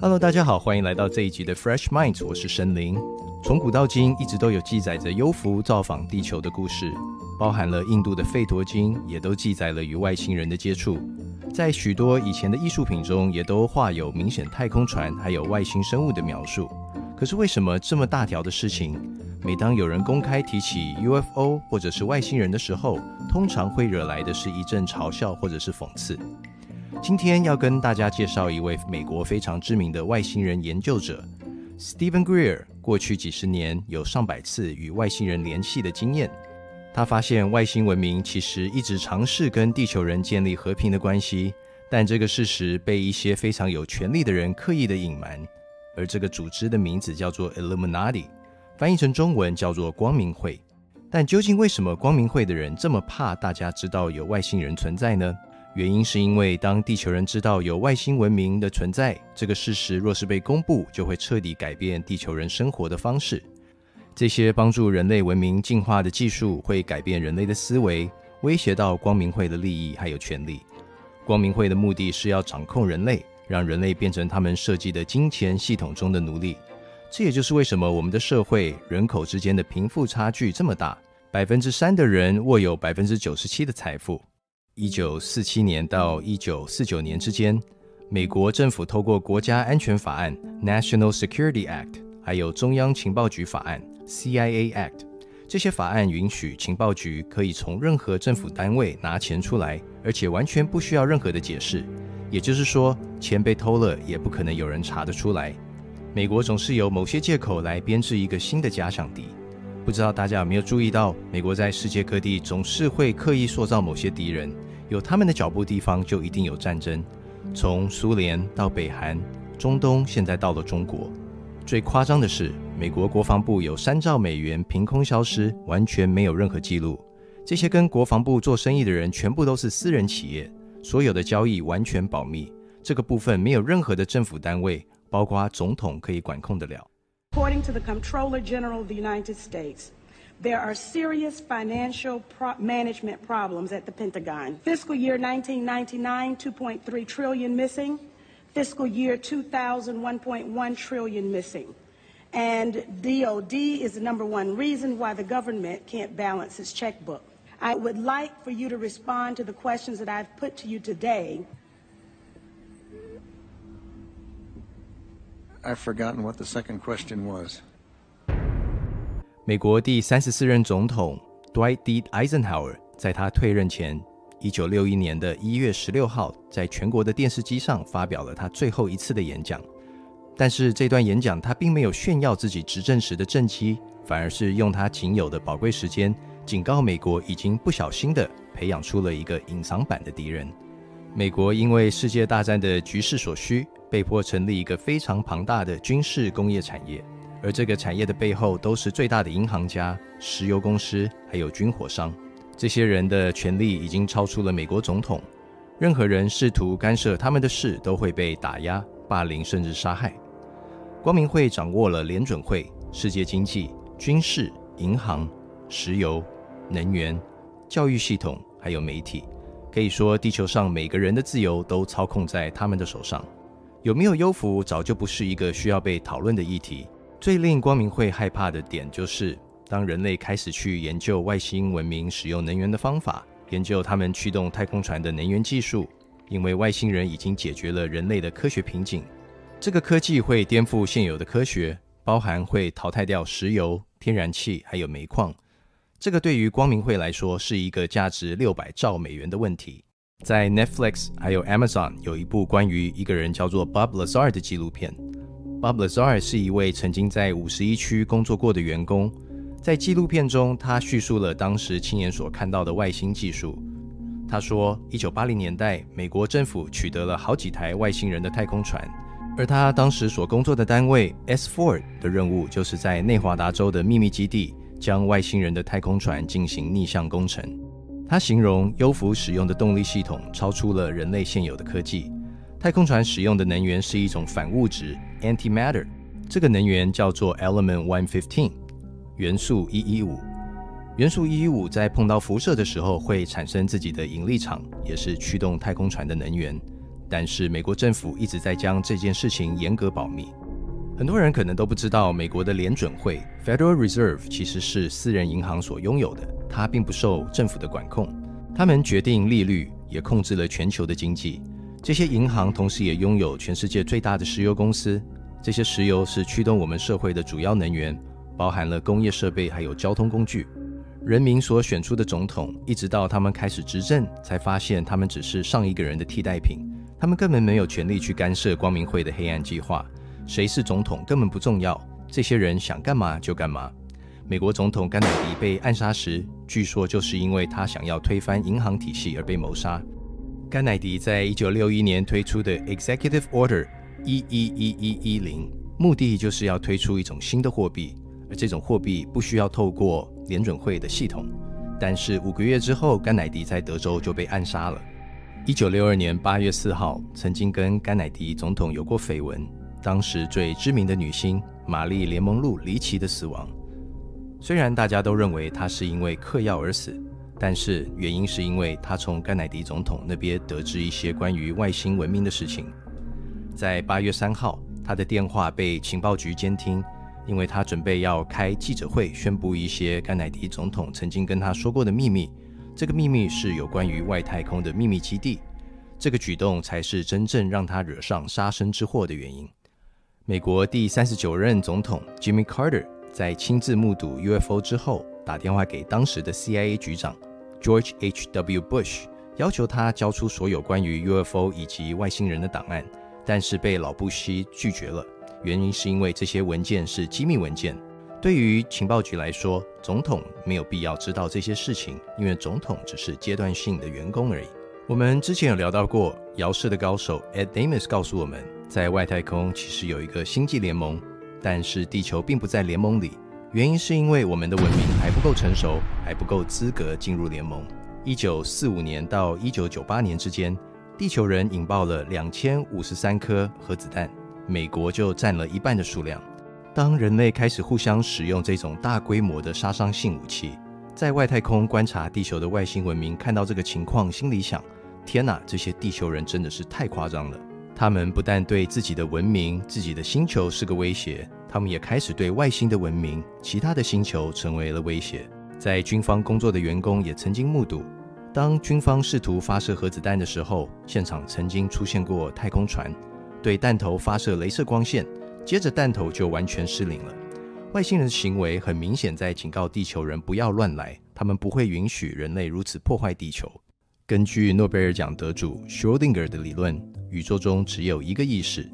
Hello，大家好，欢迎来到这一集的 Fresh Minds，我是申林。从古到今，一直都有记载着幽浮造访地球的故事，包含了印度的吠陀经，也都记载了与外星人的接触。在许多以前的艺术品中，也都画有明显太空船还有外星生物的描述。可是为什么这么大条的事情，每当有人公开提起 UFO 或者是外星人的时候，通常会惹来的是一阵嘲笑或者是讽刺？今天要跟大家介绍一位美国非常知名的外星人研究者 Stephen Greer。过去几十年有上百次与外星人联系的经验，他发现外星文明其实一直尝试跟地球人建立和平的关系，但这个事实被一些非常有权力的人刻意的隐瞒。而这个组织的名字叫做 Illuminati，翻译成中文叫做光明会。但究竟为什么光明会的人这么怕大家知道有外星人存在呢？原因是因为，当地球人知道有外星文明的存在，这个事实若是被公布，就会彻底改变地球人生活的方式。这些帮助人类文明进化的技术会改变人类的思维，威胁到光明会的利益还有权利。光明会的目的是要掌控人类，让人类变成他们设计的金钱系统中的奴隶。这也就是为什么我们的社会人口之间的贫富差距这么大，百分之三的人握有百分之九十七的财富。一九四七年到一九四九年之间，美国政府透过国家安全法案 （National Security Act） 还有中央情报局法案 （CIA Act），这些法案允许情报局可以从任何政府单位拿钱出来，而且完全不需要任何的解释。也就是说，钱被偷了也不可能有人查得出来。美国总是有某些借口来编制一个新的假想敌。不知道大家有没有注意到，美国在世界各地总是会刻意塑造某些敌人。有他们的脚步地方，就一定有战争。从苏联到北韩、中东，现在到了中国。最夸张的是，美国国防部有三兆美元凭空消失，完全没有任何记录。这些跟国防部做生意的人，全部都是私人企业，所有的交易完全保密。这个部分没有任何的政府单位，包括总统可以管控得了。According to the Comptroller General of the United States. There are serious financial pro management problems at the Pentagon. Fiscal year 1999, 2.3 trillion missing. Fiscal year 2000, 1.1 trillion missing. And DOD is the number one reason why the government can't balance its checkbook. I would like for you to respond to the questions that I've put to you today. I've forgotten what the second question was. 美国第三十四任总统 Dwight D. Eisenhower 在他退任前，一九六一年的一月十六号，在全国的电视机上发表了他最后一次的演讲。但是这段演讲他并没有炫耀自己执政时的政绩，反而是用他仅有的宝贵时间，警告美国已经不小心的培养出了一个隐藏版的敌人。美国因为世界大战的局势所需，被迫成立一个非常庞大的军事工业产业。而这个产业的背后，都是最大的银行家、石油公司，还有军火商。这些人的权力已经超出了美国总统。任何人试图干涉他们的事，都会被打压、霸凌，甚至杀害。光明会掌握了联准会、世界经济、军事、银行、石油、能源、教育系统，还有媒体。可以说，地球上每个人的自由都操控在他们的手上。有没有优抚，早就不是一个需要被讨论的议题。最令光明会害怕的点，就是当人类开始去研究外星文明使用能源的方法，研究他们驱动太空船的能源技术，因为外星人已经解决了人类的科学瓶颈。这个科技会颠覆现有的科学，包含会淘汰掉石油、天然气还有煤矿。这个对于光明会来说是一个价值六百兆美元的问题。在 Netflix 还有 Amazon 有一部关于一个人叫做 Bob Lazar 的纪录片。Bob Lazar 是一位曾经在五十一区工作过的员工，在纪录片中，他叙述了当时亲眼所看到的外星技术。他说，一九八零年代，美国政府取得了好几台外星人的太空船，而他当时所工作的单位 S Ford 的任务，就是在内华达州的秘密基地将外星人的太空船进行逆向工程。他形容优福使用的动力系统超出了人类现有的科技。太空船使用的能源是一种反物质 （antimatter），这个能源叫做 element one fifteen，元素一一五。元素一一五在碰到辐射的时候会产生自己的引力场，也是驱动太空船的能源。但是美国政府一直在将这件事情严格保密。很多人可能都不知道，美国的联准会 （Federal Reserve） 其实是私人银行所拥有的，它并不受政府的管控。他们决定利率，也控制了全球的经济。这些银行同时也拥有全世界最大的石油公司。这些石油是驱动我们社会的主要能源，包含了工业设备还有交通工具。人民所选出的总统，一直到他们开始执政，才发现他们只是上一个人的替代品。他们根本没有权利去干涉光明会的黑暗计划。谁是总统根本不重要，这些人想干嘛就干嘛。美国总统甘乃迪被暗杀时，据说就是因为他想要推翻银行体系而被谋杀。甘乃迪在一九六一年推出的 Executive Order 一一一一一零，目的就是要推出一种新的货币，而这种货币不需要透过联准会的系统。但是五个月之后，甘乃迪在德州就被暗杀了。一九六二年八月四号，曾经跟甘乃迪总统有过绯闻，当时最知名的女星玛丽莲蒙露离奇的死亡。虽然大家都认为她是因为嗑药而死，但是原因是因为他从甘乃迪总统那边得知一些关于外星文明的事情。在八月三号，他的电话被情报局监听，因为他准备要开记者会，宣布一些甘乃迪总统曾经跟他说过的秘密。这个秘密是有关于外太空的秘密基地，这个举动才是真正让他惹上杀身之祸的原因。美国第三十九任总统 Jimmy Carter 在亲自目睹 UFO 之后，打电话给当时的 CIA 局长 George H.W. Bush，要求他交出所有关于 UFO 以及外星人的档案，但是被老布希拒绝了，原因是因为这些文件是机密文件。对于情报局来说，总统没有必要知道这些事情，因为总统只是阶段性的员工而已。我们之前有聊到过，遥视的高手 Ed Damus 告诉我们，在外太空其实有一个星际联盟，但是地球并不在联盟里。原因是因为我们的文明还不够成熟，还不够资格进入联盟。一九四五年到一九九八年之间，地球人引爆了两千五十三颗核子弹，美国就占了一半的数量。当人类开始互相使用这种大规模的杀伤性武器，在外太空观察地球的外星文明看到这个情况，心里想：天哪，这些地球人真的是太夸张了！他们不但对自己的文明、自己的星球是个威胁，他们也开始对外星的文明、其他的星球成为了威胁。在军方工作的员工也曾经目睹，当军方试图发射核子弹的时候，现场曾经出现过太空船对弹头发射镭射光线。接着弹头就完全失灵了。外星人的行为很明显在警告地球人不要乱来，他们不会允许人类如此破坏地球。根据诺贝尔奖得主 Schrödinger 的理论，宇宙中只有一个意识，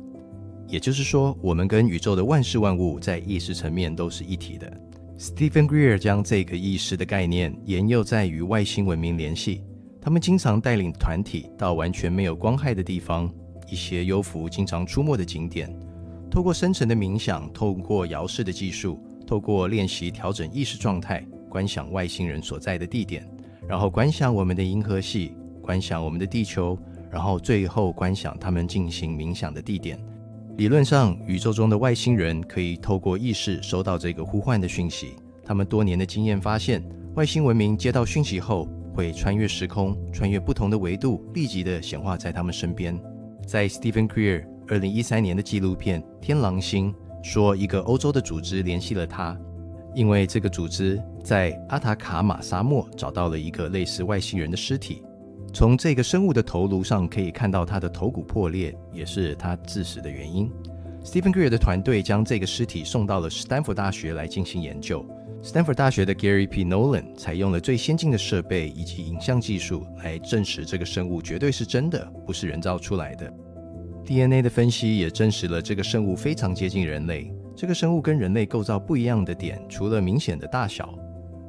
也就是说，我们跟宇宙的万事万物在意识层面都是一体的。Stephen Greer 将这个意识的概念沿用在与外星文明联系，他们经常带领团体到完全没有光害的地方，一些幽浮经常出没的景点。透过深层的冥想，透过遥视的技术，透过练习调整意识状态，观想外星人所在的地点，然后观想我们的银河系，观想我们的地球，然后最后观想他们进行冥想的地点。理论上，宇宙中的外星人可以透过意识收到这个呼唤的讯息。他们多年的经验发现，外星文明接到讯息后，会穿越时空，穿越不同的维度，立即的显化在他们身边。在 Stephen Greer。二零一三年的纪录片《天狼星》说，一个欧洲的组织联系了他，因为这个组织在阿塔卡马沙漠找到了一个类似外星人的尸体。从这个生物的头颅上可以看到他的头骨破裂，也是他致死的原因。Stephen Greer 的团队将这个尸体送到了斯坦福大学来进行研究。斯坦福大学的 Gary P. Nolan 采用了最先进的设备以及影像技术来证实这个生物绝对是真的，不是人造出来的。DNA 的分析也证实了这个生物非常接近人类。这个生物跟人类构造不一样的点，除了明显的大小、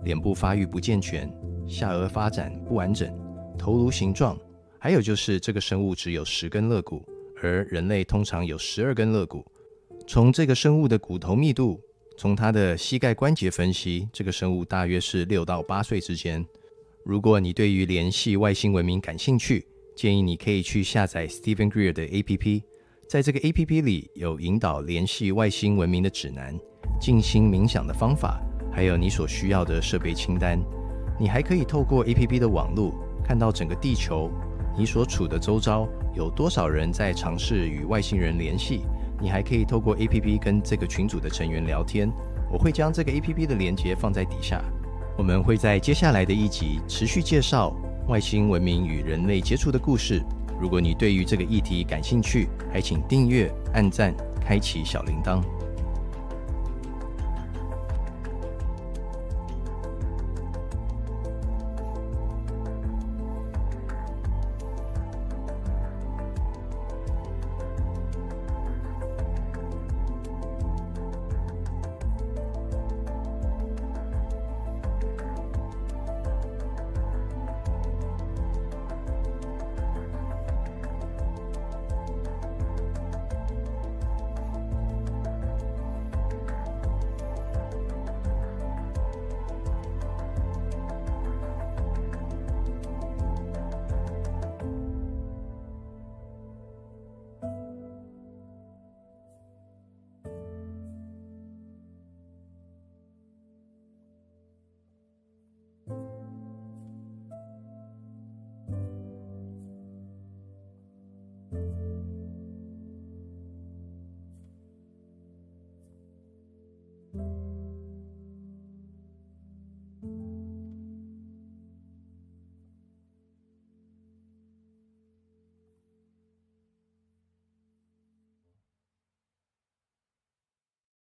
脸部发育不健全、下颚发展不完整、头颅形状，还有就是这个生物只有十根肋骨，而人类通常有十二根肋骨。从这个生物的骨头密度，从它的膝盖关节分析，这个生物大约是六到八岁之间。如果你对于联系外星文明感兴趣，建议你可以去下载 Stephen Greer 的 APP，在这个 APP 里有引导联系外星文明的指南、静心冥想的方法，还有你所需要的设备清单。你还可以透过 APP 的网络看到整个地球，你所处的周遭有多少人在尝试与外星人联系？你还可以透过 APP 跟这个群组的成员聊天。我会将这个 APP 的连接放在底下。我们会在接下来的一集持续介绍外星文明与人类接触的故事。如果你对于这个议题感兴趣，还请订阅、按赞、开启小铃铛。